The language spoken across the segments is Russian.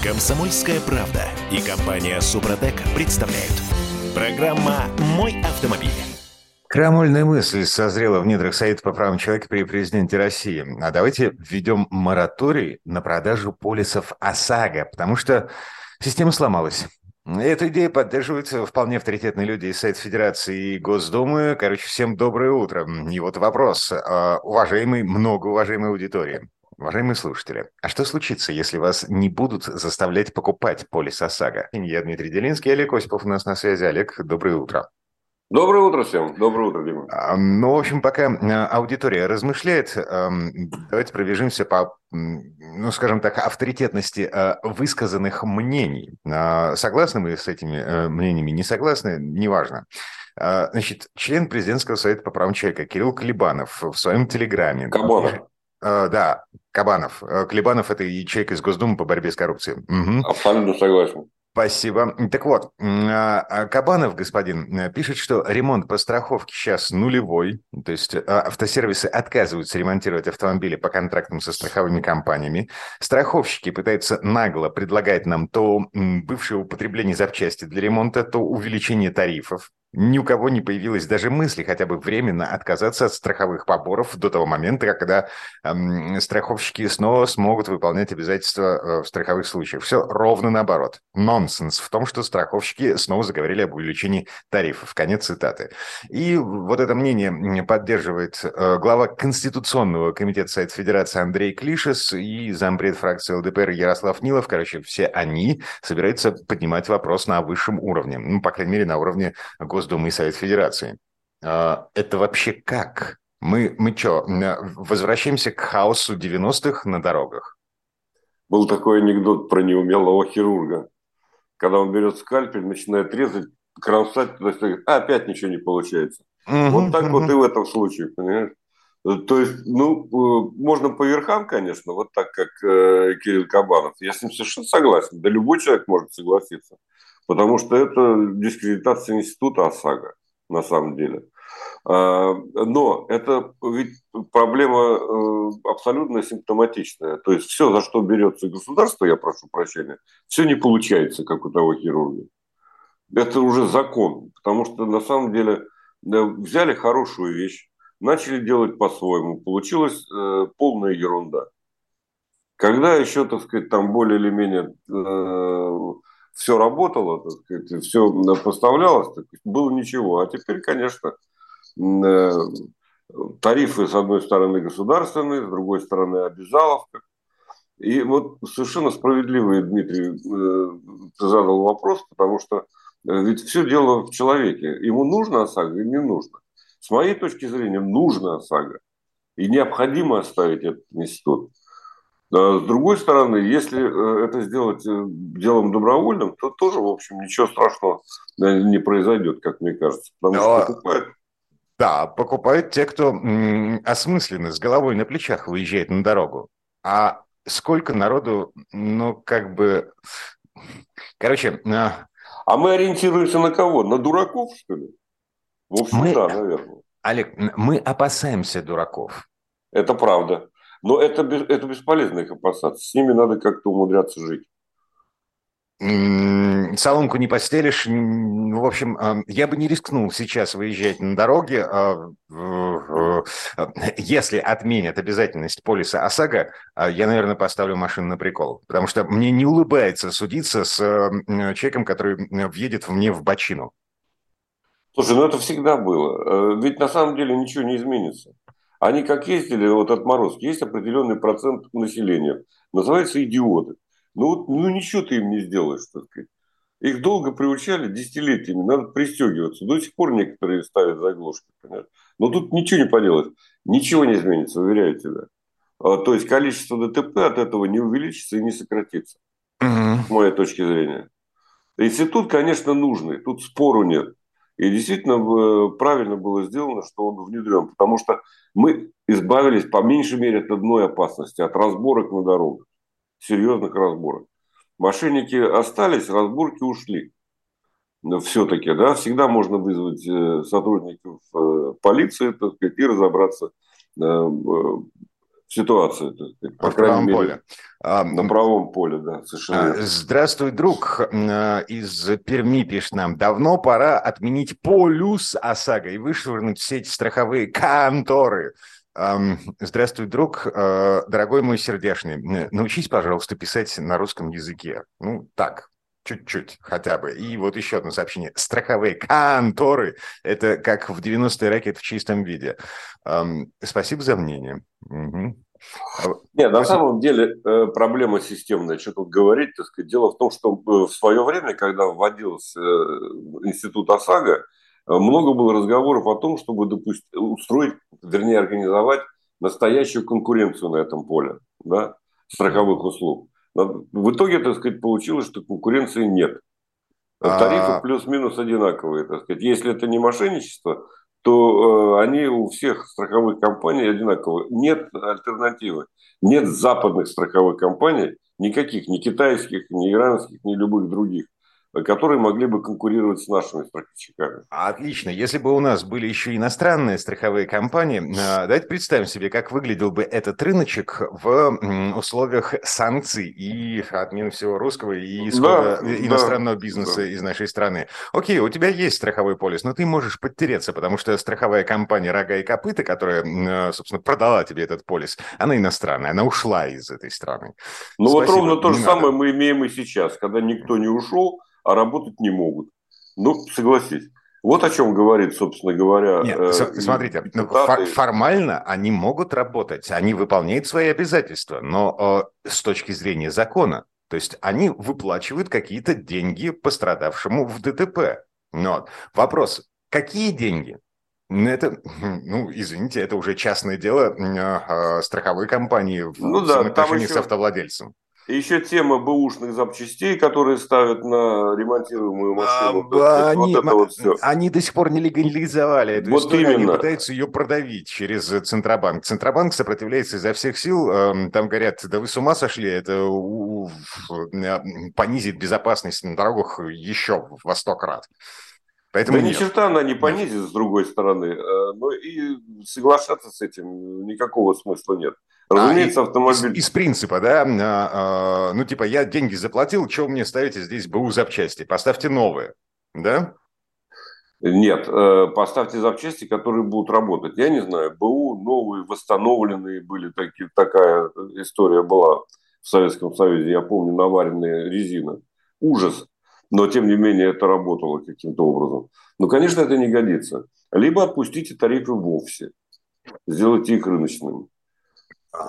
Комсомольская правда и компания Супротек представляют. Программа «Мой автомобиль». Крамольная мысль созрела в недрах Совета по правам человека при президенте России. А давайте введем мораторий на продажу полисов ОСАГО, потому что система сломалась. Эта идея поддерживается вполне авторитетные люди из Совета Федерации и Госдумы. Короче, всем доброе утро. И вот вопрос, а, уважаемый, многоуважаемой аудитории. Уважаемые слушатели, а что случится, если вас не будут заставлять покупать полис ОСАГО? Я Дмитрий Делинский, Олег Осипов у нас на связи. Олег, доброе утро. Доброе утро всем. Доброе утро, Дима. А, ну, в общем, пока а, аудитория размышляет, давайте пробежимся по, ну, скажем так, авторитетности а, высказанных мнений. Согласны мы с этими э, мнениями, не согласны, неважно. Значит, член президентского совета по правам человека Кирилл Клебанов в своем телеграме... Кабанов. Да, Кабанов. Э, Клебанов – это ячейка из Госдумы по борьбе с коррупцией. Угу. Абсолютно согласен. Спасибо. Так вот, а, а Кабанов, господин, э, пишет, что ремонт по страховке сейчас нулевой, то есть э, автосервисы отказываются ремонтировать автомобили по контрактам со страховыми компаниями. Страховщики пытаются нагло предлагать нам то бывшее употребление запчасти для ремонта, то увеличение тарифов. Ни у кого не появилось даже мысли хотя бы временно отказаться от страховых поборов до того момента, когда эм, страховщики снова смогут выполнять обязательства э, в страховых случаях. Все ровно наоборот. Нонсенс в том, что страховщики снова заговорили об увеличении тарифов. Конец цитаты. И вот это мнение поддерживает э, глава Конституционного комитета Совета Федерации Андрей Клишес и зампред фракции ЛДПР Ярослав Нилов. Короче, все они собираются поднимать вопрос на высшем уровне. Ну, по крайней мере, на уровне Госдумы и Совет Федерации. А, это вообще как? Мы, мы что, возвращаемся к хаосу 90-х на дорогах? Был такой анекдот про неумелого хирурга. Когда он берет скальпель, начинает резать, кромсать, то есть, а, опять ничего не получается. Угу, вот так угу. вот и в этом случае, понимаешь? То есть, ну, э, можно по верхам, конечно, вот так, как э, Кирилл Кабанов. Я с ним совершенно согласен. Да любой человек может согласиться. Потому что это дискредитация института ОСАГО, на самом деле. А, но это ведь проблема э, абсолютно симптоматичная. То есть все, за что берется государство, я прошу прощения, все не получается, как у того хирурга. Это уже закон, потому что на самом деле взяли хорошую вещь, начали делать по-своему, получилась э, полная ерунда. Когда еще, так сказать, там более или менее э, все работало, так сказать, все поставлялось, так было ничего. А теперь, конечно, э, тарифы, с одной стороны, государственные, с другой стороны, обязаловка. И вот совершенно справедливый, Дмитрий, э, ты задал вопрос, потому что э, ведь все дело в человеке. Ему нужно ОСАГО или не нужно? С моей точки зрения, нужно ОСАГО. И необходимо оставить этот институт. С другой стороны, если э, это сделать э, делом добровольным, то тоже, в общем, ничего страшного э, не произойдет, как мне кажется. Потому что покупают да, покупают те, кто осмысленно, с головой на плечах выезжает на дорогу. А сколько народу, ну, как бы... Короче... А мы ориентируемся на кого? На дураков, что ли? В общем, мы... да, наверное. Олег, мы опасаемся дураков. Это правда. Но это, это бесполезно их опасаться. С ними надо как-то умудряться жить. Соломку не постелишь. В общем, а, я бы не рискнул сейчас выезжать на дороге. А, если отменят обязательность полиса ОСАГО, а, я, наверное, поставлю машину на прикол. Потому что мне не улыбается судиться с человеком, который въедет мне в бочину. Слушай, ну это всегда было. Э, ведь на самом деле ничего не изменится. Они как ездили, вот отморозки, есть определенный процент населения, называется идиоты. Ну вот, ну ничего ты им не сделаешь, так сказать. Их долго приучали, десятилетиями, надо пристегиваться. До сих пор некоторые ставят заглушки, понятно. Но тут ничего не поделать, ничего не изменится, уверяю тебя. А, то есть количество ДТП от этого не увеличится и не сократится, угу. с моей точки зрения. Институт, конечно, нужный, тут спору нет. И действительно э, правильно было сделано, что он внедрен, потому что мы избавились по меньшей мере от одной опасности, от разборок на дорогах, серьезных разборок. Мошенники остались, разборки ушли. Все-таки, да, всегда можно вызвать э, сотрудников э, полиции, так сказать, и разобраться сказать, по в правом мере, поле. На правом поле, да, совершенно. А, здравствуй, друг а, из Перми пишет нам. Давно пора отменить полюс ОСАГО и вышвырнуть все эти страховые конторы. Здравствуй, друг, а, дорогой мой сердечный. Научись, пожалуйста, писать на русском языке. Ну, так, чуть-чуть хотя бы. И вот еще одно сообщение. Страховые конторы – это как в 90-е ракет в чистом виде. Эм, спасибо за мнение. Угу. Нет, на самом деле э, проблема системная. Что тут говорить? Так сказать. Дело в том, что э, в свое время, когда вводился э, институт ОСАГО, много было разговоров о том, чтобы допустить, устроить, вернее, организовать настоящую конкуренцию на этом поле да, страховых услуг. В итоге, так сказать, получилось, что конкуренции нет. А тарифы плюс-минус одинаковые, так сказать. Если это не мошенничество, то э, они у всех страховых компаний одинаковые. Нет альтернативы. Нет западных страховых компаний, никаких, ни китайских, ни иранских, ни любых других, которые могли бы конкурировать с нашими страховщиками. Отлично. Если бы у нас были еще иностранные страховые компании, э, давайте представим себе, как выглядел бы этот рыночек в условиях санкций и отмены всего русского и исхода да, иностранного да, бизнеса да. из нашей страны. Окей, у тебя есть страховой полис, но ты можешь подтереться, потому что страховая компания «Рога и копыта», которая, э, собственно, продала тебе этот полис, она иностранная, она ушла из этой страны. Ну вот ровно то же самое мы имеем и сейчас, когда никто не ушел, а работать не могут. Ну, согласись. Вот о чем говорит, собственно говоря. Нет, э, смотрите, ну, фор- формально они могут работать, они выполняют свои обязательства, но э, с точки зрения закона, то есть они выплачивают какие-то деньги пострадавшему в ДТП. Но вопрос, какие деньги? Ну, это, ну, извините, это уже частное дело э, страховой компании в ну, да, взаимоотношении еще... с автовладельцем. И еще тема бэушных запчастей, которые ставят на ремонтируемую машину. А, они, вот это вот все. они до сих пор не легализовали эту вот историю, именно. они пытаются ее продавить через Центробанк. Центробанк сопротивляется изо всех сил, эм, там говорят, да вы с ума сошли, это понизит безопасность на дорогах еще во сто крат. Поэтому да нет. ни черта она не понизит, с другой стороны. Э, но и соглашаться с этим никакого смысла нет. Разумеется, а, автомобиль... Из, из принципа, да, а, а, ну типа я деньги заплатил, что мне ставите здесь БУ запчасти? Поставьте новые, да? Нет, э, поставьте запчасти, которые будут работать. Я не знаю, БУ новые, восстановленные были, такие, такая история была в Советском Союзе. Я помню, наваренная резина. Ужас. Но, тем не менее, это работало каким-то образом. Ну, конечно, это не годится. Либо отпустите тарифы вовсе. Сделайте их рыночными.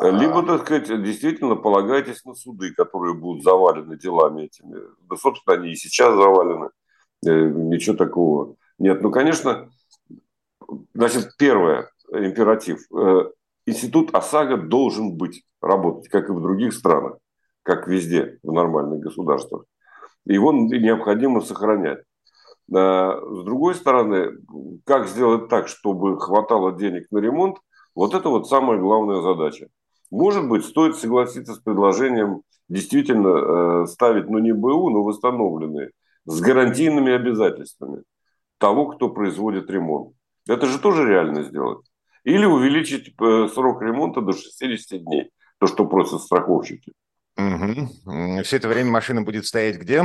Либо, так сказать, действительно полагайтесь на суды, которые будут завалены делами этими. Да, собственно, они и сейчас завалены. Э, ничего такого нет. Ну, конечно, значит, первое, императив. Э, институт ОСАГО должен быть, работать, как и в других странах, как везде в нормальных государствах. Его необходимо сохранять. А, с другой стороны, как сделать так, чтобы хватало денег на ремонт, вот это вот самая главная задача. Может быть, стоит согласиться с предложением действительно э, ставить, ну не БУ, но восстановленные, с гарантийными обязательствами того, кто производит ремонт. Это же тоже реально сделать. Или увеличить э, срок ремонта до 60 дней, то, что просят страховщики. Угу. Все это время машина будет стоять где?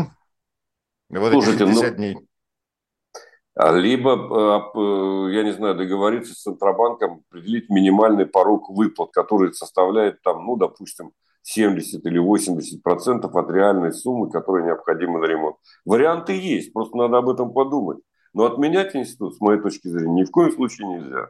Вот Слушайте, 60 ну, дней. А либо, э, э, я не знаю, договориться с Центробанком, определить минимальный порог выплат, который составляет там, ну, допустим, 70 или 80 процентов от реальной суммы, которая необходима на ремонт. Варианты есть, просто надо об этом подумать. Но отменять институт, с моей точки зрения, ни в коем случае нельзя.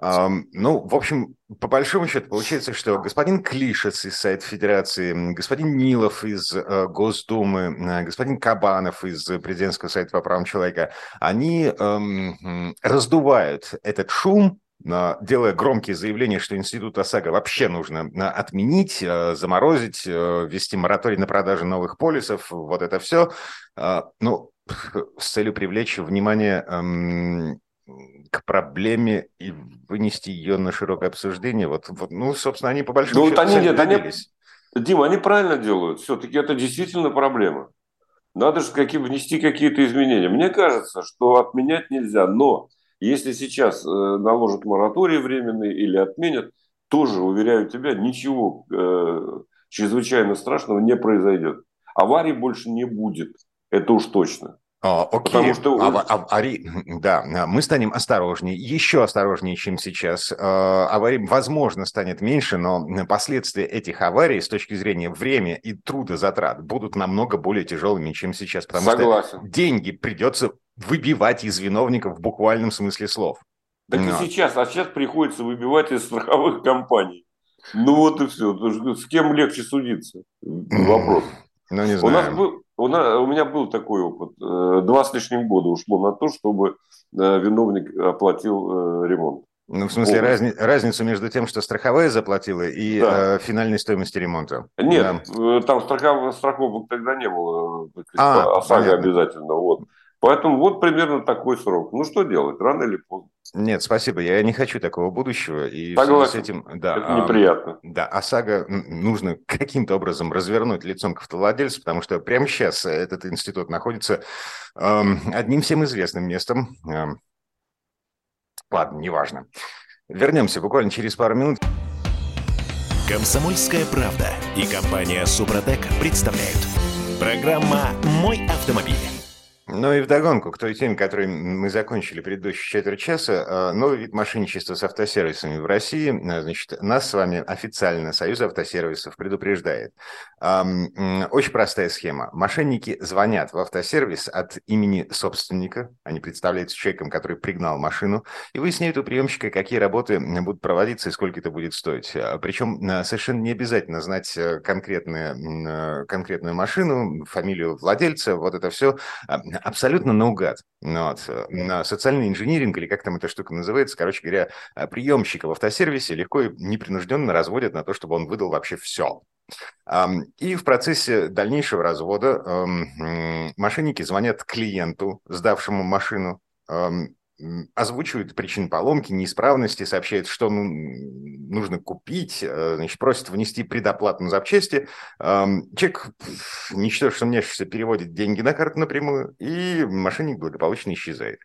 Ну, в общем, по большому счету получается, что господин Клишец из Сайта Федерации, господин Нилов из э, Госдумы, э, господин Кабанов из Президентского Совета по правам человека, они эм, раздувают этот шум, делая громкие заявления, что институт ОСАГО вообще нужно э, отменить, заморозить, ввести мораторий на продажу новых полисов, вот это все. Ну, с целью привлечь внимание эм, к проблеме и вынести ее на широкое обсуждение. Вот, вот ну, собственно, они по большому ну, счету вот они, нет, они, Дима, они правильно делают. Все-таки это действительно проблема. Надо же какие, внести какие-то изменения. Мне кажется, что отменять нельзя, но если сейчас э, наложат мораторий временный или отменят, тоже, уверяю тебя, ничего э, чрезвычайно страшного не произойдет. Аварий больше не будет, это уж точно. А, окей. Потому что... А, а, ари... Да, мы станем осторожнее, еще осторожнее, чем сейчас. А, аварий, возможно, станет меньше, но последствия этих аварий с точки зрения времени и трудозатрат будут намного более тяжелыми, чем сейчас. Потому Согласен. что деньги придется выбивать из виновников в буквальном смысле слов. Так но. и сейчас, а сейчас приходится выбивать из страховых компаний. Ну вот и все. С кем легче судиться? Вопрос. Ну, не знаю. У, нас был, у, меня был такой опыт. Э, два с лишним года ушло на то, чтобы э, виновник оплатил э, ремонт. Ну, в смысле, разни, разницу между тем, что страховая заплатила, и да. э, финальной стоимости ремонта. Нет, да. там страхов, страховок тогда не было, а, ОСАГО обязательно. Вот. Поэтому вот примерно такой срок. Ну что делать, рано или поздно. Нет, спасибо, я не хочу такого будущего. И Согласен. с этим, да, это неприятно. А, да, ОСАГО нужно каким-то образом развернуть лицом к автовладельцу, потому что прямо сейчас этот институт находится э, одним всем известным местом. Э, ладно, неважно. Вернемся буквально через пару минут. Комсомольская правда и компания Супротек представляют. Программа «Мой автомобиль». Ну и вдогонку к той теме, которой мы закончили предыдущие четверть часа, а, новый вид мошенничества с автосервисами в России. А, значит, нас с вами официально Союз автосервисов предупреждает. Очень простая схема. Мошенники звонят в автосервис от имени собственника, они представляются человеком, который пригнал машину, и выясняют у приемщика, какие работы будут проводиться и сколько это будет стоить. А, Причем совершенно не обязательно знать э, конкретную, конкретную машину, фамилию владельца, вот это все абсолютно наугад. Ну вот. На социальный инжиниринг, или как там эта штука называется, короче говоря, э, приемщика в автосервисе легко и непринужденно разводят на то, чтобы он выдал вообще все. И в процессе дальнейшего развода мошенники звонят клиенту, сдавшему машину, озвучивают причины поломки, неисправности, сообщают, что ну, нужно купить, э, значит, просят внести предоплату на запчасти. Человек, ничтоже сомневшийся, переводит деньги на карту напрямую, и мошенник благополучно исчезает.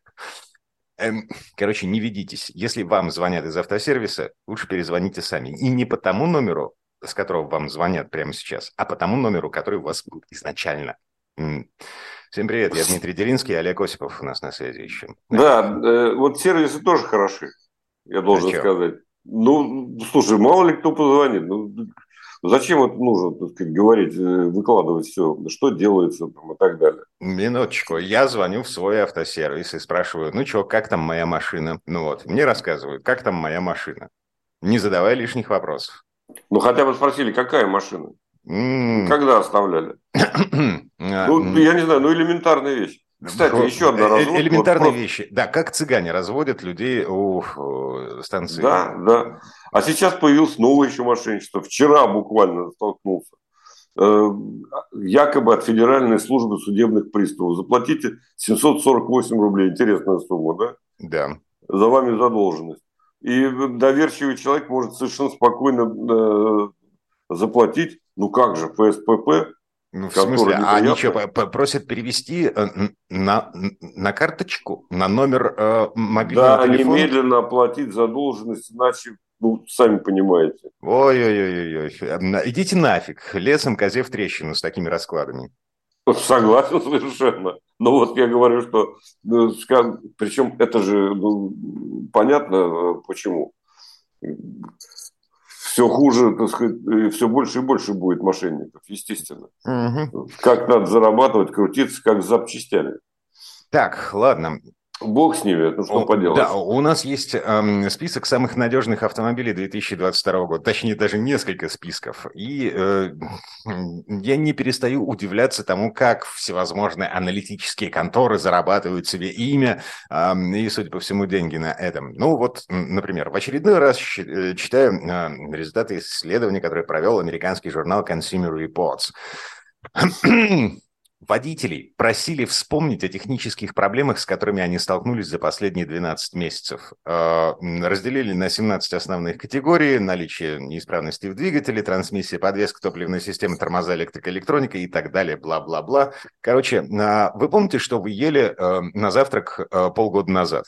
Эм, короче, не ведитесь. Если вам звонят из автосервиса, лучше перезвоните сами. И не по тому номеру, с которого вам звонят прямо сейчас, а по тому номеру, который у вас был изначально. Всем привет, я Дмитрий Делинский, Олег Осипов у нас на связи еще. Да, э, вот сервисы тоже хороши, я должен Зачем? сказать. Ну, слушай, мало ли кто позвонит. Ну, зачем это нужно, так сказать, говорить, э, выкладывать все, что делается там, и так далее? Минуточку, я звоню в свой автосервис и спрашиваю, ну что, как там моя машина? Ну вот, мне рассказывают, как там моя машина. Не задавая лишних вопросов. Ну, хотя бы спросили, какая машина? Mm. Когда оставляли? Ну, я не знаю, ну элементарная вещь. Кстати, Про... еще одна э, разводка. Элементарные вот вещи. Да, как цыгане разводят людей у станции. Да, да. А сейчас появилось новое еще мошенничество. Вчера буквально столкнулся. Э, якобы от Федеральной службы судебных приставов. Заплатите 748 рублей. Интересная сумма, да? Да. За вами задолженность. И доверчивый человек может совершенно спокойно э, заплатить, ну как же, ФСПП, ну, в смысле, а они что, просят перевести э, на, на карточку, на номер э, мобильного да, телефона? Да, немедленно оплатить задолженность, иначе, ну, сами понимаете. Ой-ой-ой, идите нафиг, лесом козе в трещину с такими раскладами. Согласен совершенно. Но вот я говорю, что, ну, причем это же ну, понятно э, почему все хуже, так сказать, все больше и больше будет мошенников, естественно. Угу. Как надо зарабатывать, крутиться, как с запчастями. Так, ладно. Бог с ними, ну что поделать. Да, у нас есть эм, список самых надежных автомобилей 2022 года, точнее даже несколько списков. И э, я не перестаю удивляться тому, как всевозможные аналитические конторы зарабатывают себе имя э, и, судя по всему, деньги на этом. Ну вот, например, в очередной раз э, читаю э, результаты исследования, которое провел американский журнал Consumer Reports. Водителей просили вспомнить о технических проблемах, с которыми они столкнулись за последние 12 месяцев. Э, разделили на 17 основных категорий. Наличие неисправности в двигателе, трансмиссия, подвеска топливной системы, тормоза, электрика, электроника и так далее, бла-бла-бла. Короче, вы помните, что вы ели э, на завтрак э, полгода назад?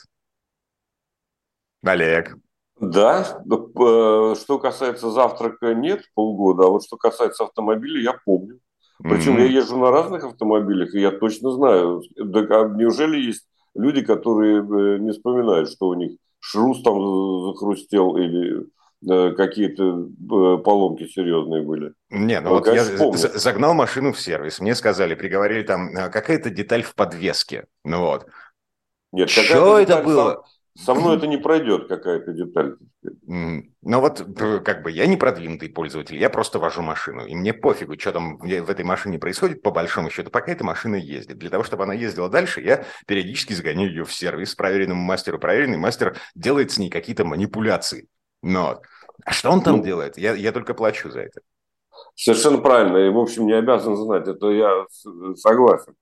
Олег. Да, что касается завтрака, нет, полгода, а вот что касается автомобиля, я помню. Причем mm-hmm. я езжу на разных автомобилях, и я точно знаю, да, а неужели есть люди, которые э, не вспоминают, что у них шрус там захрустел или э, какие-то поломки серьезные были. Не, ну, ну вот я помню. загнал машину в сервис, мне сказали, приговорили там какая-то деталь в подвеске, ну вот. Нет, что это было? Со мной это не пройдет какая-то деталь. Ну вот, как бы, я не продвинутый пользователь, я просто вожу машину. И мне пофигу, что там в этой машине происходит, по большому счету, пока эта машина ездит. Для того, чтобы она ездила дальше, я периодически загоняю ее в сервис проверенному мастеру. Проверенный мастер делает с ней какие-то манипуляции. Но а что он там ну, делает? Я, я только плачу за это. Совершенно правильно. И, в общем, не обязан знать. Это я согласен.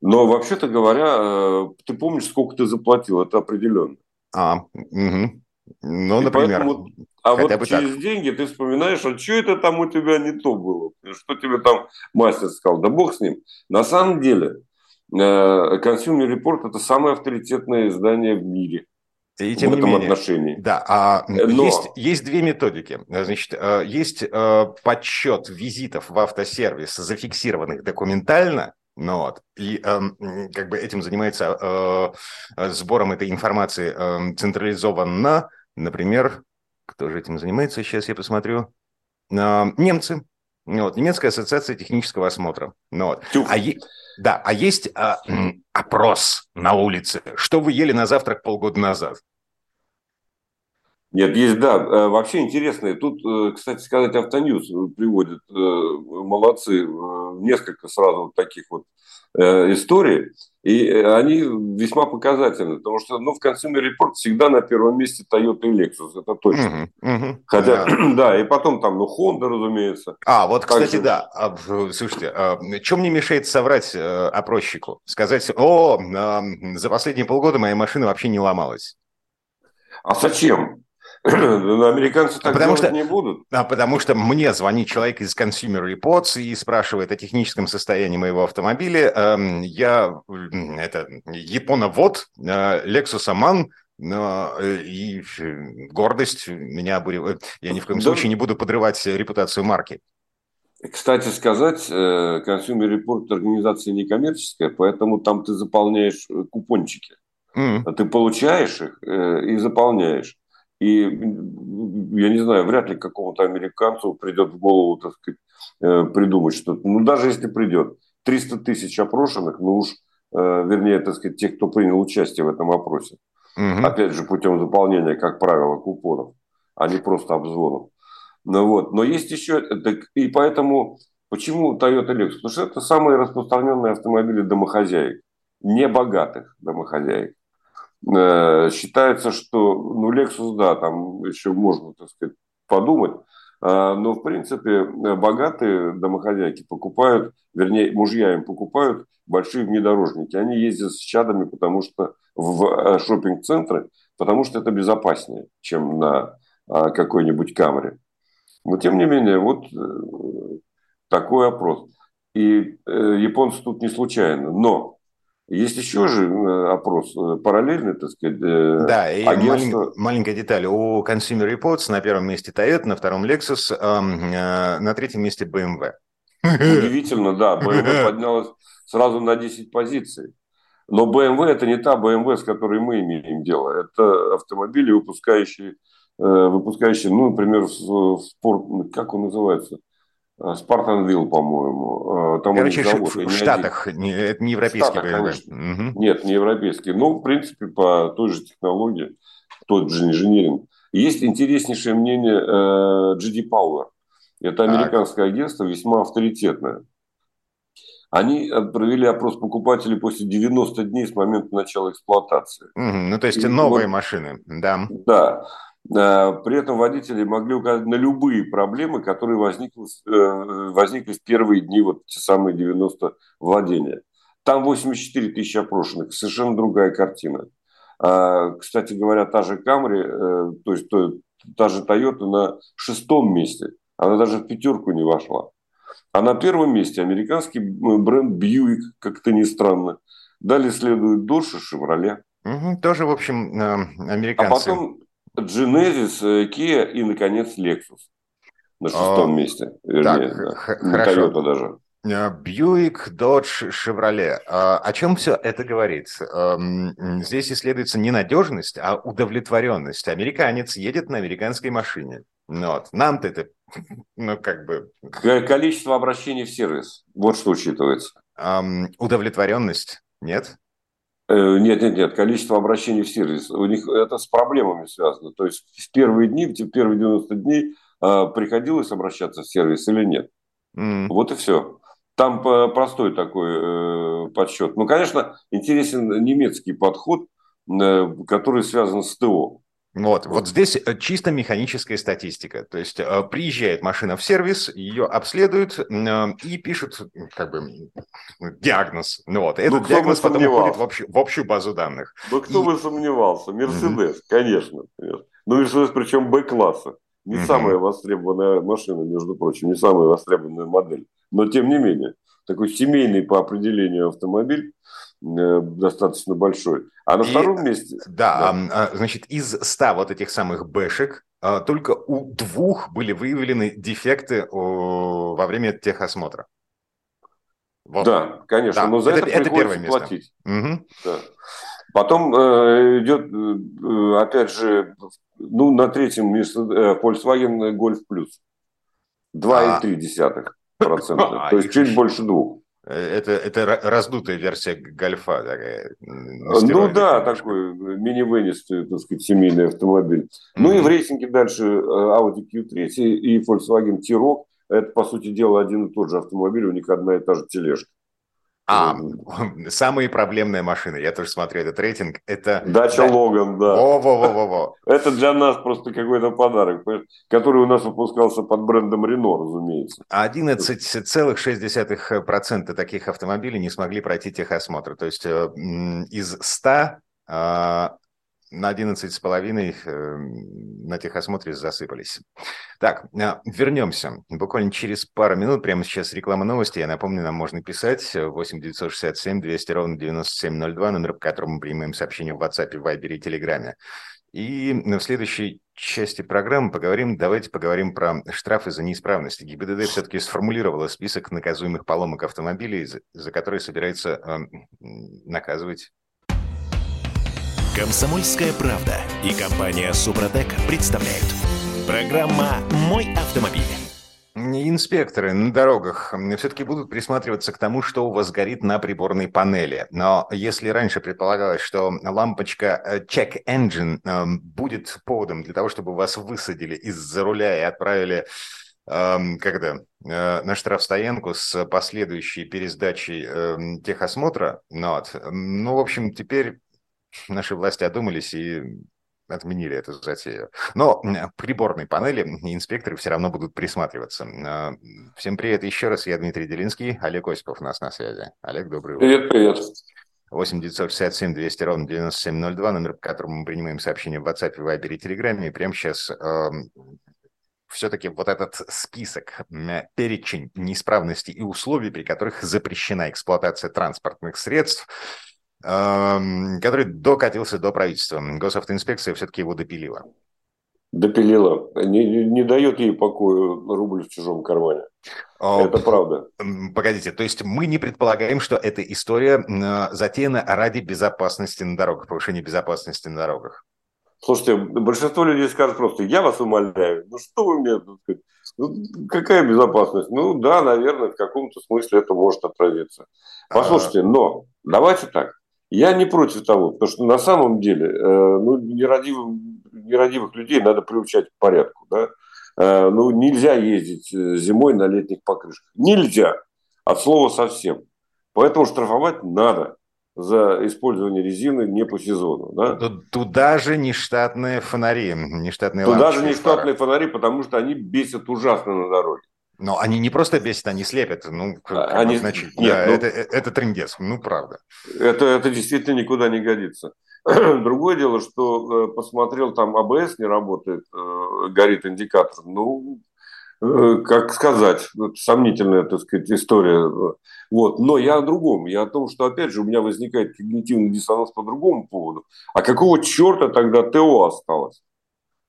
Но вообще-то говоря, э, ты помнишь, сколько ты заплатил, это определенно. А, угу. Ну, например. Поэтому, а вот через так. деньги ты вспоминаешь, а что это там у тебя не то было? Что тебе там мастер сказал? Да бог с ним. На самом деле, э, Consumer Report – это самое авторитетное издание в мире. И тем в этом менее, отношении. Да, а Но... есть, есть две методики. Значит, э, есть подсчет визитов в автосервис, зафиксированных документально, ну вот. И э, как бы этим занимается э, сбором этой информации э, централизованно. Например, кто же этим занимается? Сейчас я посмотрю. Э, немцы. Ну вот. Немецкая ассоциация технического осмотра. Ну вот. А е... Да, а есть э, опрос на улице. Что вы ели на завтрак полгода назад? Нет, есть, да. Э, вообще интересно. Тут, э, кстати сказать, Автоньюз приводит. Э, молодцы. Несколько сразу таких вот историй. И они весьма показательны, потому что ну, в Consumer Report всегда на первом месте Toyota и Lexus, это точно. Угу, угу, Хотя, да. да, и потом там, ну, Honda, разумеется. А, вот, кстати, Также... да. А, слушайте, а, чем мне мешает соврать опросчику? Сказать, о, за последние полгода моя машина вообще не ломалась. А зачем? Американцы так потому что, не будут. А потому что мне звонит человек из Consumer Reports и спрашивает о техническом состоянии моего автомобиля. Эм, я, это, японовод, э, Lexus Aman, э, и гордость меня обуревает. Я ни в коем да. случае не буду подрывать репутацию марки. Кстати сказать, э, Consumer Report организация некоммерческая, поэтому там ты заполняешь купончики. Mm. Ты получаешь их и заполняешь. И я не знаю, вряд ли какому-то американцу придет в голову, так сказать, э, придумать что-то. Ну, даже если придет 300 тысяч опрошенных, ну уж, э, вернее, так сказать, тех, кто принял участие в этом опросе. Угу. Опять же, путем заполнения, как правило, купонов, а не просто обзвонов. Ну, вот. Но есть еще, и поэтому, почему Toyota Lexus? Потому что это самые распространенные автомобили домохозяек, не богатых домохозяек. Э, считается, что, ну, Lexus, да, там еще можно, так сказать, подумать, а, но, в принципе, богатые домохозяйки покупают, вернее, мужья им покупают большие внедорожники. Они ездят с чадами, потому что в э, шопинг-центры, потому что это безопаснее, чем на а, какой-нибудь камере. Но, тем не менее, вот э, такой опрос. И японцы тут не случайно. Но есть еще же э, опрос э, параллельный, так сказать. Э, да, и агентство... малень... маленькая деталь. У Consumer Reports на первом месте Toyota, на втором Lexus, на третьем месте BMW. Удивительно, да. BMW поднялась сразу на 10 позиций. Но BMW это не та BMW, с которой мы имеем дело. Это автомобили, выпускающие, выпускающие ну, например, в спорт, как он называется? Спартанвилл, по-моему. Э, там Короче, завод, в, в Штатах, не, это не европейский Штатах, конечно. Угу. Нет, не европейский. Но, в принципе, по той же технологии, тот же инженеринг. Есть интереснейшее мнение э, GD Power. Это американское так. агентство, весьма авторитетное. Они провели опрос покупателей после 90 дней с момента начала эксплуатации. Угу, ну, то есть И новые вот, машины, да. Да. Э, при этом водители могли указать на любые проблемы, которые возникли, э, возникли в первые дни, вот те самые 90 владения. Там 84 тысячи опрошенных, совершенно другая картина. А, кстати говоря, та же Camry, э, то есть та же Toyota на шестом месте, она даже в пятерку не вошла. А на первом месте американский бренд Buick, как-то ни странно. Далее следует Dodge и Chevrolet. Угу, тоже, в общем, американцы. А потом Genesis, э, Kia и, наконец, Lexus на шестом О, месте. Вернее, так, да. хорошо. Toyota даже. Бьюик, Додж, Шевроле. О чем все это говорит? Эм, здесь исследуется не надежность, а удовлетворенность. Американец едет на американской машине. Ну вот. Нам-то это, ну, как бы... Количество обращений в сервис. Вот что учитывается. Удовлетворенность? Нет? Э, нет, нет, нет, количество обращений в сервис. У них это с проблемами связано. То есть в первые дни, в первые 90 дней а, приходилось обращаться в сервис или нет. Mm. Вот и все. Там простой такой э, подсчет. Ну, конечно, интересен немецкий подход, э, который связан с ТО. Вот, вот здесь э, чисто механическая статистика. То есть э, приезжает машина в сервис, ее обследуют и пишут как бы диагноз. Ну вот, этот ну, диагноз потом уходит в общую, в общую базу данных. Ну кто и... бы сомневался? Мерседес, mm-hmm. конечно, конечно. Ну Мерседес причем Б-класса. Не mm-hmm. самая востребованная машина, между прочим, не самая востребованная модель. Но тем не менее, такой семейный по определению автомобиль достаточно большой. А на и, втором месте... Да, да, значит, из 100 вот этих самых бэшек а, только у двух были выявлены дефекты во время техосмотра. Вот. Да, конечно, да. но за это, это, это приходится платить. Угу. Да. Потом э, идет, э, опять же, ну, на третьем месте э, Volkswagen Golf Plus. 2,3%. А. То есть чуть больше двух. Это, это раздутая версия гольфа. Такая, ну да, такой мини-вынистый, так сказать, семейный автомобиль. Mm-hmm. Ну и в рейсинге дальше э, Audi Q3 и Volkswagen T-Roc. Это, по сути дела, один и тот же автомобиль, у них одна и та же тележка. А, самые проблемные машины, я тоже смотрю этот рейтинг, это... Дача да. Логан, да. Во-во-во-во. Это для нас просто какой-то подарок, который у нас выпускался под брендом Рено, разумеется. 11,6% таких автомобилей не смогли пройти техосмотр. То есть э, из 100 на 11,5 э, на техосмотре засыпались. Так, а, вернемся. Буквально через пару минут, прямо сейчас реклама новости. Я напомню, нам можно писать 8 967 200 ровно 9702, номер, по которому мы принимаем сообщения в WhatsApp, Viber и Telegram. И в следующей части программы поговорим, давайте поговорим про штрафы за неисправности. ГИБДД все-таки сформулировала список наказуемых поломок автомобилей, за, которые собирается э, наказывать Комсомольская правда и компания Супротек представляют. Программа «Мой автомобиль». Инспекторы на дорогах все-таки будут присматриваться к тому, что у вас горит на приборной панели. Но если раньше предполагалось, что лампочка э, Check Engine э, будет поводом для того, чтобы вас высадили из-за руля и отправили эм, когда э, на штрафстоянку с последующей пересдачей эм, техосмотра, ну, вот, ну, в общем, теперь наши власти одумались и отменили эту затею. Но приборной панели инспекторы все равно будут присматриваться. А, всем привет еще раз, я Дмитрий Делинский, Олег Осипов у нас на связи. Олег, добрый утро. Привет, привет. 8 967 200 ровно 9702, номер, по которому мы принимаем сообщения в WhatsApp, Viber и Telegram. И прямо сейчас э, все-таки вот этот список, перечень неисправностей и условий, при которых запрещена эксплуатация транспортных средств – который докатился до правительства. Госавтоинспекция все-таки его допилила. Допилила. Не, не, дает ей покоя рубль в чужом кармане. О, это правда. Погодите, то есть мы не предполагаем, что эта история затеяна ради безопасности на дорогах, повышения безопасности на дорогах. Слушайте, большинство людей скажут просто, я вас умоляю, ну что вы мне, ну, какая безопасность? Ну да, наверное, в каком-то смысле это может отразиться. Послушайте, но давайте так, я не против того, потому что на самом деле э, ну, нерадивых, нерадивых людей надо приучать к порядку. Да? Э, ну, нельзя ездить э, зимой на летних покрышках. Нельзя. От слова совсем. Поэтому штрафовать надо за использование резины не по сезону. Да? Туда же нештатные фонари, нештатные Туда же нештатные фонари, потому что они бесят ужасно на дороге. Но они не просто бесят, они слепят. Ну, как они... значит, Нет, да, ну... это, э, это трендец, ну, правда. Это, это действительно никуда не годится. Другое дело, что э, посмотрел, там АБС не работает, э, горит индикатор. Ну, как сказать, сомнительная, так сказать, история. Вот. Но я о другом. Я о том, что, опять же, у меня возникает когнитивный диссонанс по другому поводу. А какого черта тогда ТО осталось?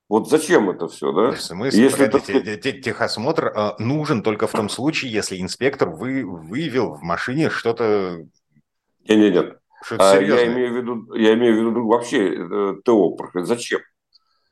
Вот зачем это все, да? В смысле? Если Погодите, это... техосмотр э, нужен только в том случае, если инспектор вы, выявил в машине что-то... Нет, нет, нет. Что-то а, я имею в виду, я имею в виду вообще э, ТО. Зачем?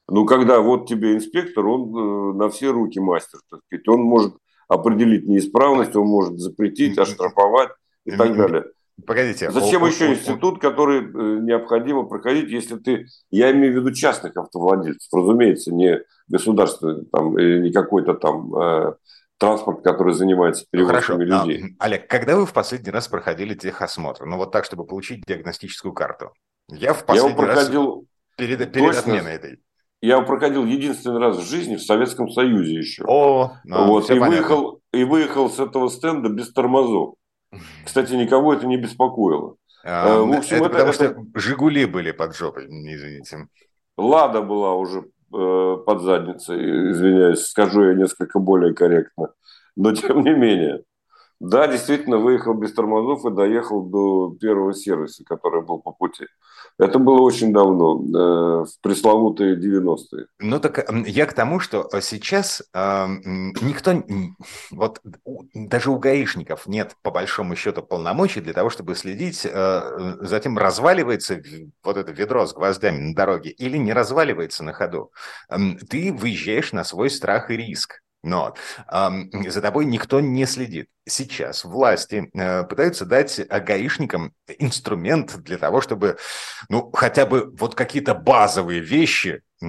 Ну, когда вот тебе инспектор, он э, на все руки мастер, так сказать. Он может определить неисправность, он может запретить, оштрафовать и так далее. Погодите. Зачем о, еще о, институт, который э, необходимо проходить, если ты, я имею в виду частных автовладельцев, разумеется, не государственный там, или не какой-то там э, транспорт, который занимается перевозками Хорошо. людей. А, Олег, когда вы в последний раз проходили техосмотр? Ну, вот так, чтобы получить диагностическую карту. Я в последний я проходил раз перед, перед отменой этой. Я его проходил единственный раз в жизни в Советском Союзе еще. О, ну, вот, и, выехал, и выехал с этого стенда без тормозов. Кстати, никого это не беспокоило. А, э, в общем, это, это потому это... что «Жигули» были под жопой, извините. «Лада» была уже э, под задницей, извиняюсь, скажу я несколько более корректно. Но тем не менее. Да, действительно, выехал без тормозов и доехал до первого сервиса, который был по пути. Это было очень давно, э, в пресловутые 90-е. Ну так я к тому, что сейчас э, никто, вот даже у гаишников нет по большому счету полномочий для того, чтобы следить э, за тем, разваливается вот это ведро с гвоздями на дороге или не разваливается на ходу. Ты выезжаешь на свой страх и риск. Но э, за тобой никто не следит. Сейчас власти э, пытаются дать гаишникам инструмент для того, чтобы, ну, хотя бы вот какие-то базовые вещи э,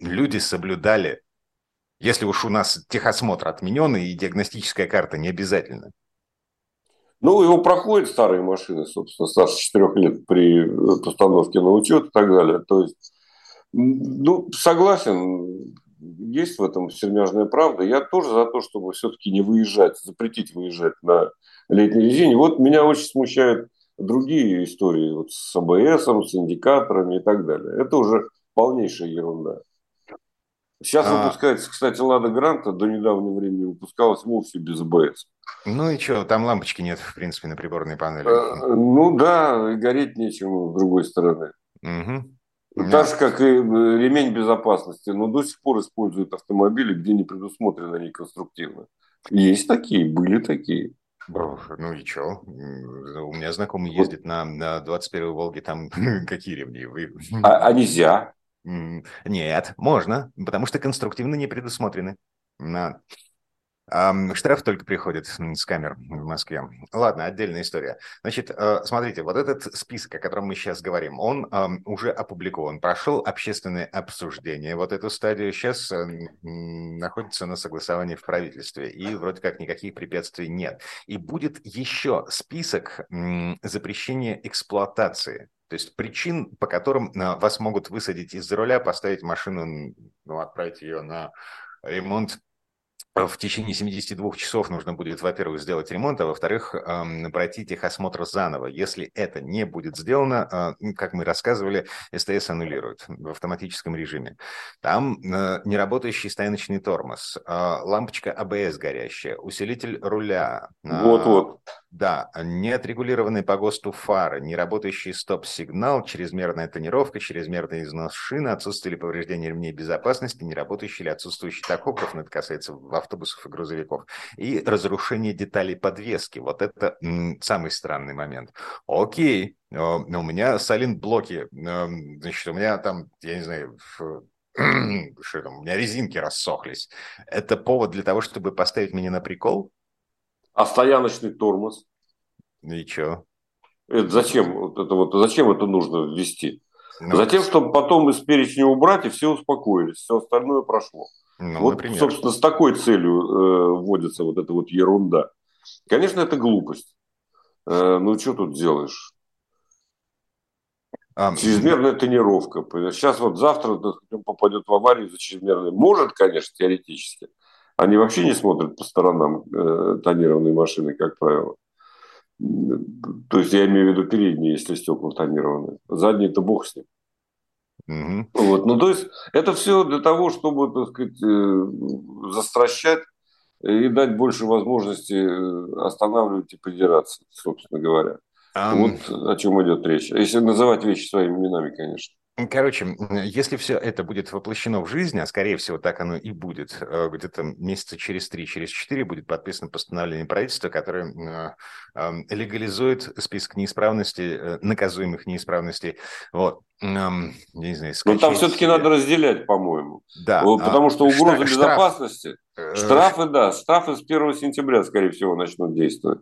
люди соблюдали. Если уж у нас техосмотр отменен и диагностическая карта не обязательно. Ну, его проходят старые машины, собственно, старше 4 лет при постановке на учет и так далее. То есть, ну, согласен, есть в этом сермяжная правда. Я тоже за то, чтобы все-таки не выезжать, запретить выезжать на летней резине. Вот меня очень смущают другие истории вот с АБС, с индикаторами и так далее. Это уже полнейшая ерунда. Сейчас а... выпускается, кстати, Лада Гранта до недавнего времени выпускалась вовсе без АБС. Ну и что, там лампочки нет, в принципе, на приборной панели. А, ну да, и гореть нечем с другой стороны. Угу. Так же, как и э, ремень безопасности, но до сих пор используют автомобили, где не предусмотрено они конструктивно. Есть такие, были такие. Ну и что? У меня знакомый ездит на, на 21-й Волге, там какие ремни? Вы... А, а нельзя? Нет, можно, потому что конструктивно не предусмотрены. На... Штраф только приходит с камер в Москве. Ладно, отдельная история. Значит, э, смотрите, вот этот список, о котором мы сейчас говорим, он уже опубликован, прошел общественное обсуждение. Вот эту стадию сейчас э, находится на согласовании в правительстве, и вроде как никаких препятствий нет. И будет еще список запрещения эксплуатации то есть причин, по которым э, вас могут высадить из-за руля, поставить машину, ну, отправить ее на ремонт в течение 72 часов нужно будет, во-первых, сделать ремонт, а во-вторых, пройти техосмотр заново. Если это не будет сделано, а, как мы рассказывали, СТС аннулирует в автоматическом режиме. Там э, неработающий стояночный тормоз, лампочка АБС горящая, усилитель руля. Вот-вот. Да, неотрегулированные по ГОСТу фары, неработающий стоп-сигнал, чрезмерная тонировка, чрезмерный износ шины, отсутствие или повреждение ремней безопасности, неработающий или отсутствующий тахограф, но это касается автобусов и грузовиков, и разрушение деталей подвески. Вот это м, самый странный момент. Окей, э, у меня салин-блоки, э, значит, у меня там, я не знаю, что там, у меня резинки рассохлись. Это повод для того, чтобы поставить меня на прикол? А стояночный тормоз? И что? Это зачем? Вот это вот, зачем это нужно ввести? Ну, Затем, чтобы потом из перечня убрать, и все успокоились, все остальное прошло. Ну, вот, например. собственно, с такой целью э, вводится вот эта вот ерунда. Конечно, это глупость. Э, ну, что тут делаешь? А, чрезмерная тонировка. Сейчас вот завтра он попадет в аварию за чрезмерной. Может, конечно, теоретически. Они вообще не смотрят по сторонам э, тонированной машины, как правило. То есть я имею в виду передние, если стекла тонированы. Задние-то бог с ним. Угу. Вот. Ну, то есть, это все для того, чтобы, так сказать, э, застращать и дать больше возможности э, останавливать и придираться, собственно говоря. Um... Вот о чем идет речь. Если называть вещи своими именами, конечно. Короче, если все это будет воплощено в жизнь, а скорее всего так оно и будет, э, где-то месяца через три, через четыре будет подписано постановление правительства, которое легализует список неисправностей, э, наказуемых неисправностей. Вот. Я не знаю, Но там все-таки надо разделять, по-моему. Да. Потому что угроза штраф, безопасности, штраф. штрафы, да, штрафы с 1 сентября, скорее всего, начнут действовать.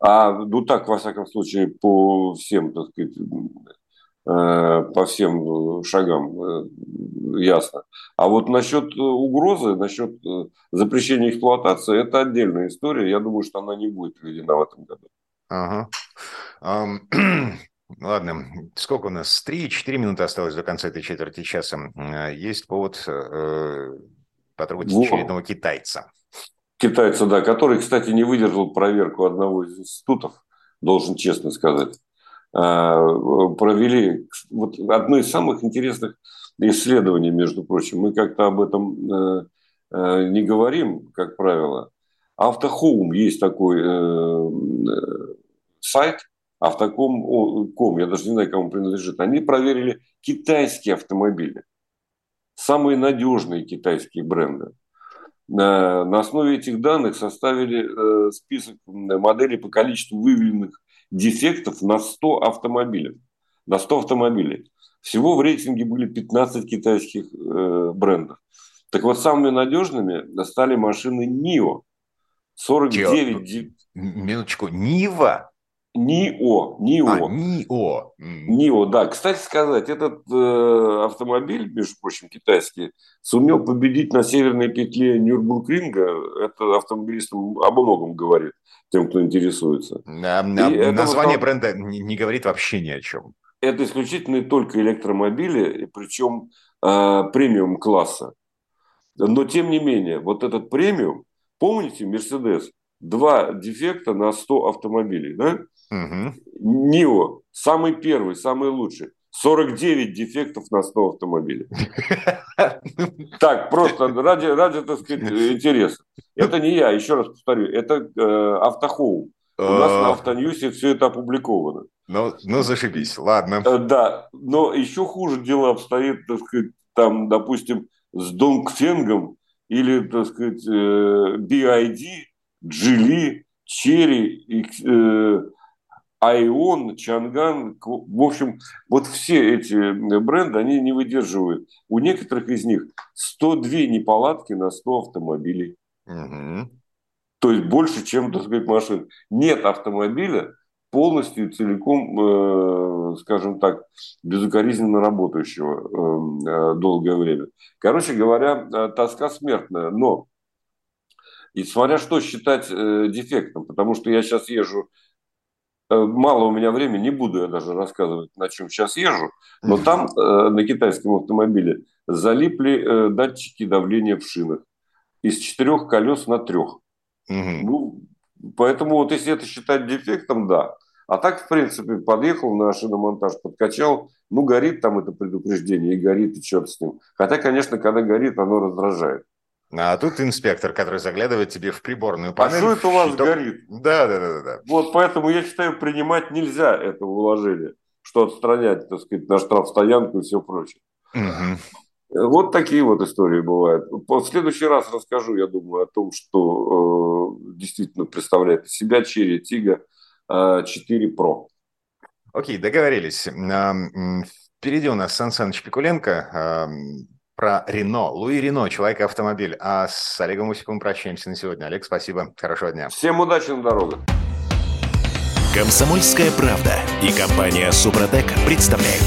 А ну так, во всяком случае, по всем, так сказать, Э, по всем шагам э, ясно. А вот насчет угрозы, насчет э, запрещения эксплуатации, это отдельная история. Я думаю, что она не будет введена в этом году. Ага. Ладно, сколько у нас? Три-четыре минуты осталось до конца этой четверти часа. Есть повод э, потрогать Во. очередного китайца. Китайца, да, который, кстати, не выдержал проверку одного из институтов, должен честно сказать. А, провели вот одно из самых интересных исследований, между прочим. Мы как-то об этом э, э, не говорим, как правило. Автохоум есть такой э, сайт, автоком.ком, я даже не знаю, кому принадлежит. Они проверили китайские автомобили, самые надежные китайские бренды. На основе этих данных составили список моделей по количеству выявленных дефектов на 100 автомобилей. На 100 автомобилей. Всего в рейтинге были 15 китайских э, брендов. Так вот, самыми надежными стали машины NIO. 49... Чё? Минуточку, Нива? НИО. НИО. А, НИО. НИО, да. Кстати сказать, этот э, автомобиль, между прочим, китайский, сумел победить на северной петле Нюрбургринга. Это автомобилистам о многом говорит тем, кто интересуется. А, название вот, бренда не, не говорит вообще ни о чем. Это исключительно только электромобили, причем э, премиум класса. Но тем не менее, вот этот премиум, помните, Мерседес, два дефекта на 100 автомобилей, да? Угу. Нио, самый первый, самый лучший. 49 дефектов на 100 автомобилей. Так, просто ради, ради так сказать, интереса. Это не я, еще раз повторю, это э, Автохоум. У нас на Автоньюсе все это опубликовано. Ну, ну, зашибись, ладно. Э, да, но еще хуже дело обстоит, так сказать, там, допустим, с Донгфенгом или, так сказать, э, BID, Джили, Черри, э, Айон, Чанган, в общем, вот все эти бренды, они не выдерживают. У некоторых из них 102 неполадки на 100 автомобилей. Угу. То есть больше, чем, так сказать, машин. Нет автомобиля полностью, целиком, э, скажем так, безукоризненно работающего э, э, долгое время. Короче говоря, э, тоска смертная. Но, и смотря что считать э, дефектом, потому что я сейчас езжу мало у меня времени, не буду я даже рассказывать, на чем сейчас езжу, но там э, на китайском автомобиле залипли э, датчики давления в шинах из четырех колес на трех. Ну, поэтому вот если это считать дефектом, да. А так, в принципе, подъехал на шиномонтаж, подкачал, ну, горит там это предупреждение, и горит, и черт с ним. Хотя, конечно, когда горит, оно раздражает. А тут инспектор, который заглядывает тебе в приборную панель. А что это у вас что... горит? Да, да, да, да. Вот поэтому я считаю, принимать нельзя это уложение, что отстранять, так сказать, на штрафстоянку и все прочее. Угу. Вот такие вот истории бывают. В следующий раз расскажу, я думаю, о том, что э, действительно представляет из себя Cherry Tiggo э, 4 Pro. Окей, договорились. Впереди у нас Сан Саныч Пикуленко, про Рено. Луи Рено, человек-автомобиль. А с Олегом Усиковым прощаемся на сегодня. Олег, спасибо. Хорошего дня. Всем удачи на дорогах. Комсомольская правда и компания Супротек представляют.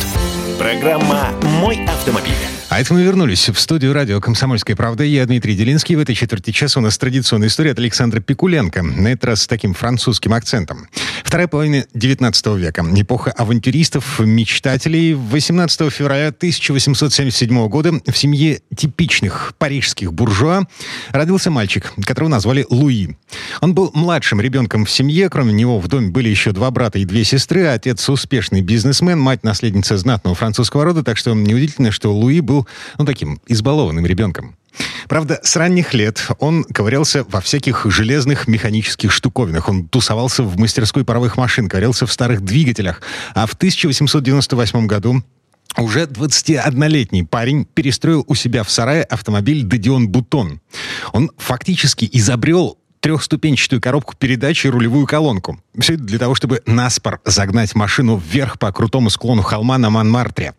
Программа «Мой автомобиль». А это мы вернулись в студию радио «Комсомольская правда». Я Дмитрий Делинский. В этой четверти часа у нас традиционная история от Александра Пикуленко. На этот раз с таким французским акцентом. Вторая половина 19 века. Эпоха авантюристов, мечтателей. 18 февраля 1877 года в семье типичных парижских буржуа родился мальчик, которого назвали Луи. Он был младшим ребенком в семье. Кроме него в доме были еще два брата и две сестры. Отец успешный бизнесмен, мать наследница знатного французского рода. Так что неудивительно, что Луи был ну, таким избалованным ребенком. Правда, с ранних лет он ковырялся во всяких железных механических штуковинах. Он тусовался в мастерской паровых машин, ковырялся в старых двигателях. А в 1898 году уже 21-летний парень перестроил у себя в сарае автомобиль «Дедион Бутон». Он фактически изобрел трехступенчатую коробку передач и рулевую колонку. Все это для того, чтобы наспор загнать машину вверх по крутому склону холма на Монмартре.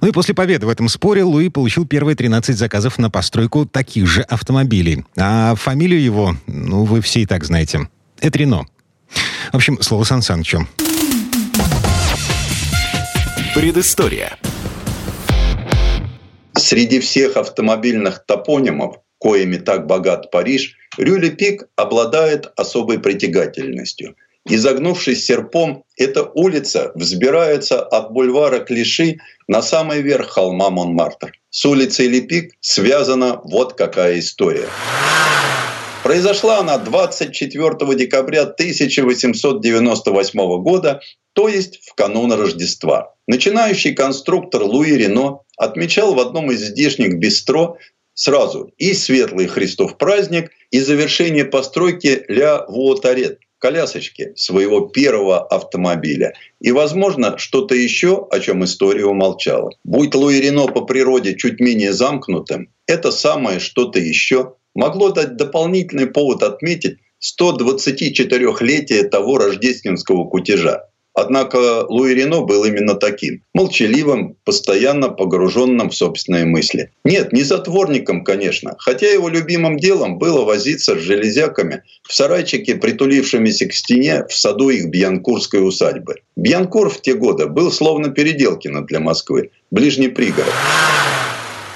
Ну и после победы в этом споре Луи получил первые 13 заказов на постройку таких же автомобилей. А фамилию его, ну, вы все и так знаете. Это Рено. В общем, слово Сан Санычу. Предыстория. Среди всех автомобильных топонимов, коими так богат Париж, Рюли-Пик обладает особой притягательностью. Изогнувшись серпом, эта улица взбирается от бульвара Клиши на самый верх холма Монмартр. С улицей Лепик связана вот какая история. Произошла она 24 декабря 1898 года, то есть в канун Рождества. Начинающий конструктор Луи Рено отмечал в одном из здешних бистро сразу и светлый Христов праздник, и завершение постройки Ля Вуотарет колясочки своего первого автомобиля. И, возможно, что-то еще, о чем история умолчала. Будь Луи Рено по природе чуть менее замкнутым, это самое что-то еще могло дать дополнительный повод отметить 124-летие того рождественского кутежа. Однако Луи Рено был именно таким. Молчаливым, постоянно погруженным в собственные мысли. Нет, не затворником, конечно. Хотя его любимым делом было возиться с железяками в сарайчике, притулившимися к стене в саду их Бьянкурской усадьбы. Бьянкур в те годы был словно Переделкино для Москвы. Ближний пригород.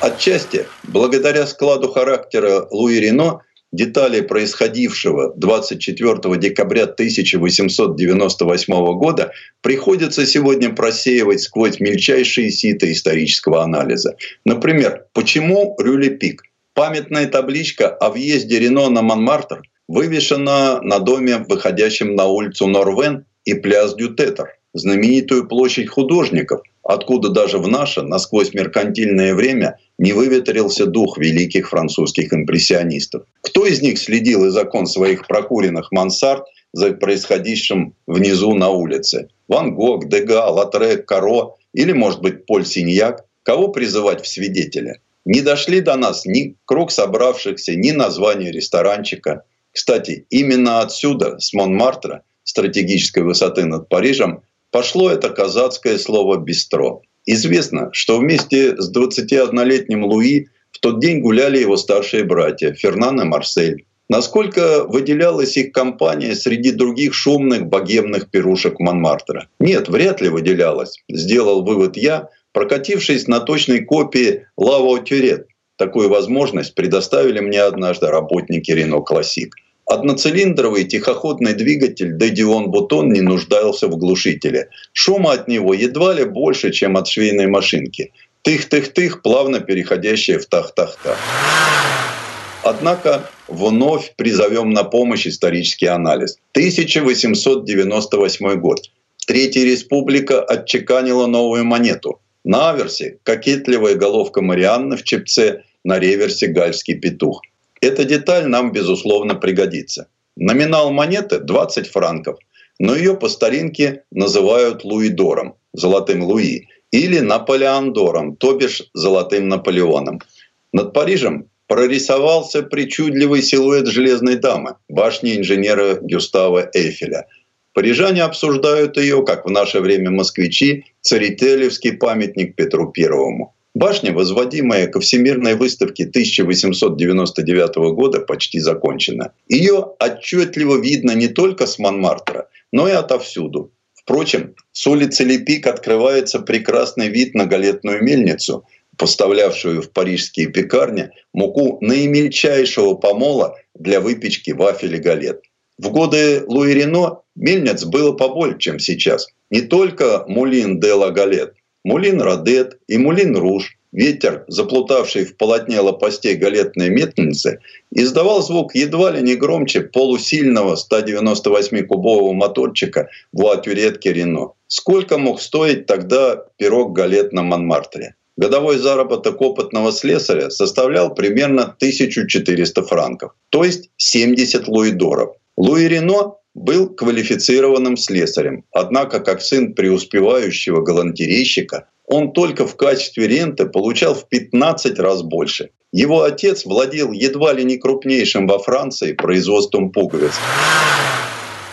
Отчасти, благодаря складу характера Луи Рено, детали происходившего 24 декабря 1898 года приходится сегодня просеивать сквозь мельчайшие ситы исторического анализа. Например, почему Рюлепик? Памятная табличка о въезде Рено на Монмартр вывешена на доме, выходящем на улицу Норвен и пляс Дютетер, знаменитую площадь художников, откуда даже в наше, насквозь меркантильное время, не выветрился дух великих французских импрессионистов. Кто из них следил из окон своих прокуренных мансард за происходящим внизу на улице? Ван Гог, Дега, Латре, Каро или, может быть, Поль Синьяк? Кого призывать в свидетеля? Не дошли до нас ни круг собравшихся, ни название ресторанчика. Кстати, именно отсюда, с Монмартра, стратегической высоты над Парижем, пошло это казацкое слово «бистро». Известно, что вместе с 21-летним Луи в тот день гуляли его старшие братья Фернан и Марсель. Насколько выделялась их компания среди других шумных богемных пирушек Монмартра? Нет, вряд ли выделялась, сделал вывод я, прокатившись на точной копии Лаво Тюрет. Такую возможность предоставили мне однажды работники Рено Классик – Одноцилиндровый тихоходный двигатель Дедион Бутон не нуждался в глушителе. Шума от него едва ли больше, чем от швейной машинки. Тых-тых-тых, плавно переходящая в тах-тах-тах. Однако вновь призовем на помощь исторический анализ. 1898 год. Третья республика отчеканила новую монету. На аверсе кокетливая головка Марианны в чепце, на реверсе гальский петух – эта деталь нам, безусловно, пригодится. Номинал монеты 20 франков, но ее по старинке называют Луидором, золотым Луи, или Наполеондором, то бишь золотым Наполеоном. Над Парижем прорисовался причудливый силуэт железной дамы, башни инженера Гюстава Эйфеля. Парижане обсуждают ее, как в наше время москвичи, царителевский памятник Петру Первому. Башня, возводимая ко Всемирной выставке 1899 года, почти закончена. Ее отчетливо видно не только с Монмартра, но и отовсюду. Впрочем, с улицы Лепик открывается прекрасный вид на галетную мельницу, поставлявшую в парижские пекарни муку наимельчайшего помола для выпечки вафель и галет. В годы Луи Рено мельниц было побольше, чем сейчас. Не только Мулин де ла Галет, Мулин Родет и Мулин Руж, ветер, заплутавший в полотне лопастей галетной метницы, издавал звук едва ли не громче полусильного 198-кубового моторчика в Атюретке Рено. Сколько мог стоить тогда пирог галет на Монмартре? Годовой заработок опытного слесаря составлял примерно 1400 франков, то есть 70 луидоров. Луи Рено был квалифицированным слесарем, однако как сын преуспевающего галантерейщика он только в качестве ренты получал в 15 раз больше. Его отец владел едва ли не крупнейшим во Франции производством пуговиц.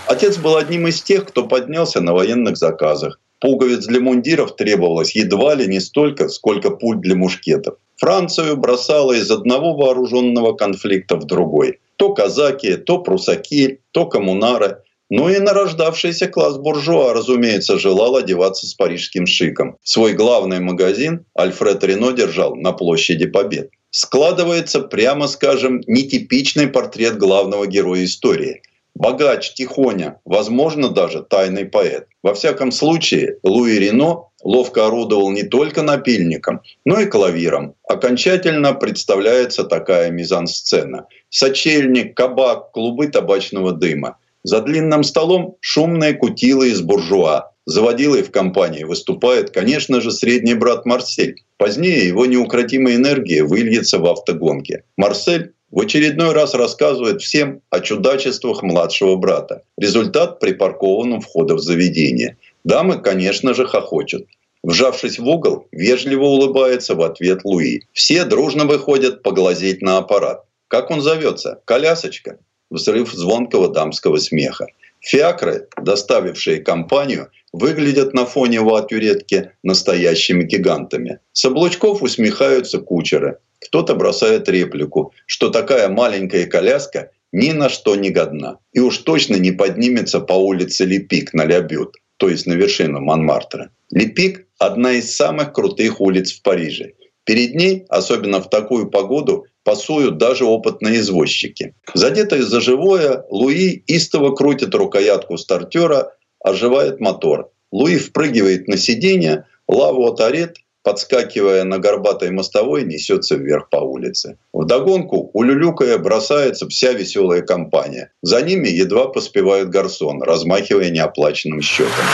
Отец был одним из тех, кто поднялся на военных заказах. Пуговиц для мундиров требовалось едва ли не столько, сколько пуль для мушкетов. Францию бросало из одного вооруженного конфликта в другой. То казаки, то прусаки, то коммунары. Ну и нарождавшийся класс буржуа, разумеется, желал одеваться с парижским шиком. Свой главный магазин Альфред Рено держал на площади Побед. Складывается, прямо скажем, нетипичный портрет главного героя истории. Богач, тихоня, возможно, даже тайный поэт. Во всяком случае, Луи Рено ловко орудовал не только напильником, но и клавиром. Окончательно представляется такая мизансцена. Сочельник, кабак, клубы табачного дыма – за длинным столом шумные кутилы из буржуа. Заводилой в компании выступает, конечно же, средний брат Марсель. Позднее его неукротимая энергия выльется в автогонке. Марсель в очередной раз рассказывает всем о чудачествах младшего брата. Результат припаркован у входа в заведение. Дамы, конечно же, хохочут. Вжавшись в угол, вежливо улыбается в ответ Луи. Все дружно выходят поглазеть на аппарат. Как он зовется? Колясочка? взрыв звонкого дамского смеха. Фиакры, доставившие компанию, выглядят на фоне ватюретки настоящими гигантами. С облучков усмехаются кучеры. Кто-то бросает реплику, что такая маленькая коляска ни на что не годна. И уж точно не поднимется по улице Лепик на Лябют, то есть на вершину Монмартра. Лепик – одна из самых крутых улиц в Париже. Перед ней, особенно в такую погоду, пасуют даже опытные извозчики. Задетый за живое, Луи истово крутит рукоятку стартера, оживает мотор. Луи впрыгивает на сиденье, лаву отарет, подскакивая на горбатой мостовой, несется вверх по улице. В догонку, улюлюкая, бросается вся веселая компания. За ними едва поспевает гарсон, размахивая неоплаченным счетом.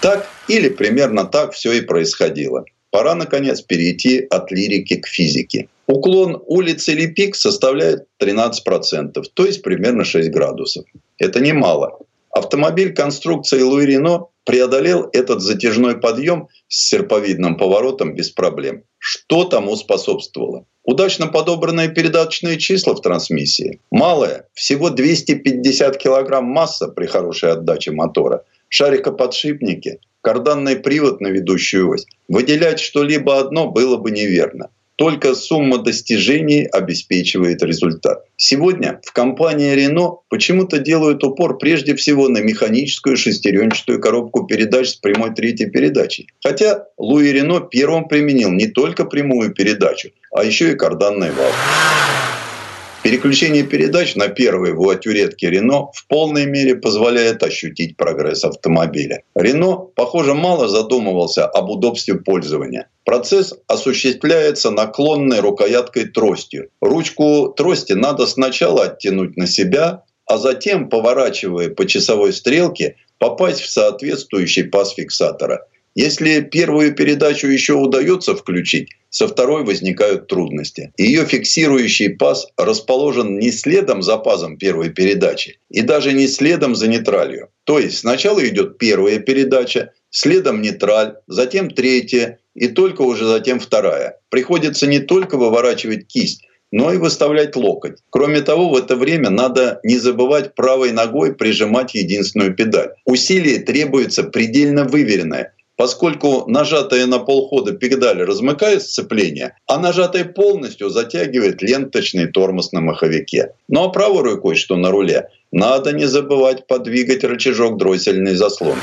Так или примерно так все и происходило. Пора, наконец, перейти от лирики к физике. Уклон улицы Липик составляет 13%, то есть примерно 6 градусов. Это немало. Автомобиль конструкции Луи Рено преодолел этот затяжной подъем с серповидным поворотом без проблем. Что тому способствовало? Удачно подобранные передаточные числа в трансмиссии. Малая, всего 250 килограмм масса при хорошей отдаче мотора. Шарикоподшипники, карданный привод на ведущую ось. Выделять что-либо одно было бы неверно. Только сумма достижений обеспечивает результат. Сегодня в компании Renault почему-то делают упор прежде всего на механическую шестеренчатую коробку передач с прямой третьей передачей. Хотя Луи Рено первым применил не только прямую передачу, а еще и карданный вал. Переключение передач на первой вуатюретке Рено в полной мере позволяет ощутить прогресс автомобиля. Рено, похоже, мало задумывался об удобстве пользования. Процесс осуществляется наклонной рукояткой тростью. Ручку трости надо сначала оттянуть на себя, а затем, поворачивая по часовой стрелке, попасть в соответствующий паз фиксатора. Если первую передачу еще удается включить, со второй возникают трудности. Ее фиксирующий паз расположен не следом за пазом первой передачи и даже не следом за нейтралью. То есть сначала идет первая передача, следом нейтраль, затем третья и только уже затем вторая. Приходится не только выворачивать кисть, но и выставлять локоть. Кроме того, в это время надо не забывать правой ногой прижимать единственную педаль. Усилие требуется предельно выверенное, поскольку нажатая на полхода педаль размыкает сцепление, а нажатая полностью затягивает ленточный тормоз на маховике. Ну а правой рукой, что на руле, надо не забывать подвигать рычажок дроссельной заслонки.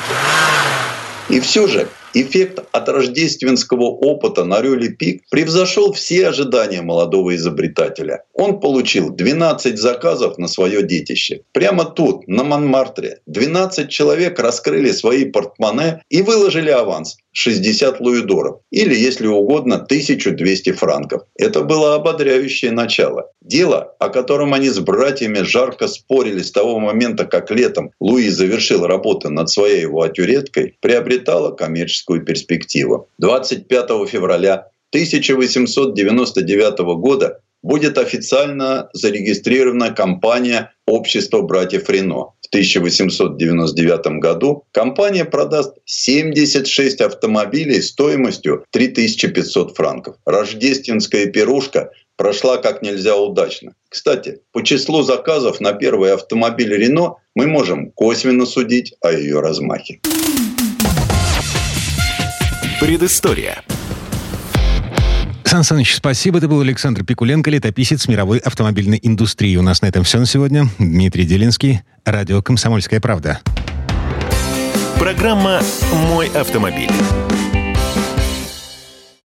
И все же эффект от рождественского опыта на рюле пик превзошел все ожидания молодого изобретателя. Он получил 12 заказов на свое детище. Прямо тут, на Монмартре, 12 человек раскрыли свои портмоне и выложили аванс 60 луидоров. Или, если угодно, 1200 франков. Это было ободряющее начало. Дело, о котором они с братьями жарко спорили с того момента, как летом Луи завершил работу над своей его атюреткой, приобретало коммерческую перспективу. 25 февраля 1899 года будет официально зарегистрирована компания Общество братьев Рено. В 1899 году компания продаст 76 автомобилей стоимостью 3500 франков. Рождественская пирушка прошла как нельзя удачно. Кстати, по числу заказов на первый автомобиль Рено мы можем косвенно судить о ее размахе. Предыстория. Сан Саныч, спасибо. Это был Александр Пикуленко, летописец мировой автомобильной индустрии. У нас на этом все на сегодня. Дмитрий Делинский, радио «Комсомольская правда». Программа «Мой автомобиль».